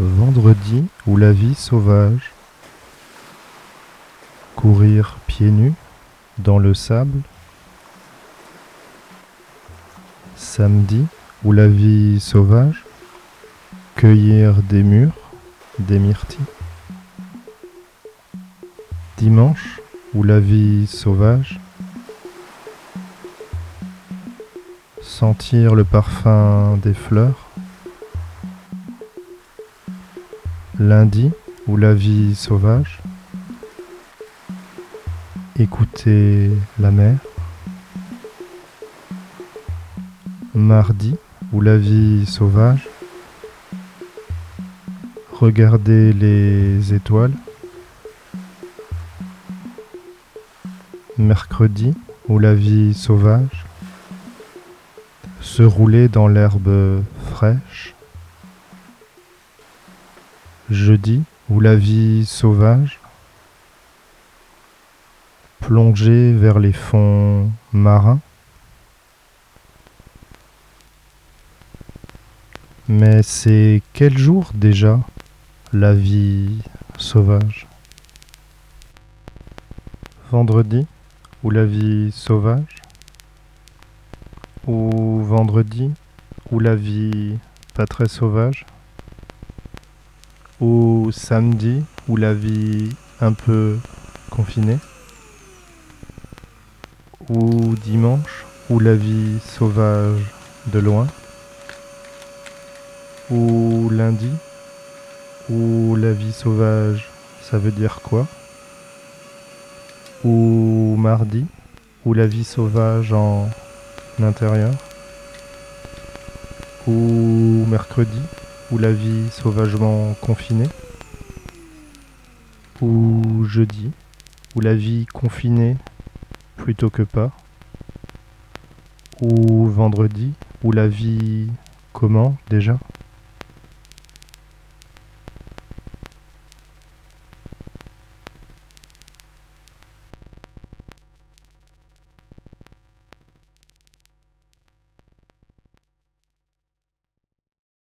Vendredi ou la vie sauvage. Courir pieds nus dans le sable. Samedi ou la vie sauvage. Cueillir des murs, des myrtilles. Dimanche ou la vie sauvage. Sentir le parfum des fleurs. Lundi ou la vie sauvage. Écouter la mer. Mardi ou la vie sauvage. Regarder les étoiles. Mercredi ou la vie sauvage. Se rouler dans l'herbe fraîche. Jeudi ou la vie sauvage. Plonger vers les fonds marins. Mais c'est quel jour déjà la vie sauvage? Vendredi ou la vie sauvage? Ou vendredi ou la vie pas très sauvage? Ou samedi ou la vie un peu confinée Ou dimanche ou la vie sauvage de loin Ou lundi ou la vie sauvage ça veut dire quoi? Ou mardi ou la vie sauvage en intérieur? Ou mercredi ou la vie sauvagement confinée Ou jeudi ou la vie confinée plutôt que pas Ou vendredi ou la vie comment déjà?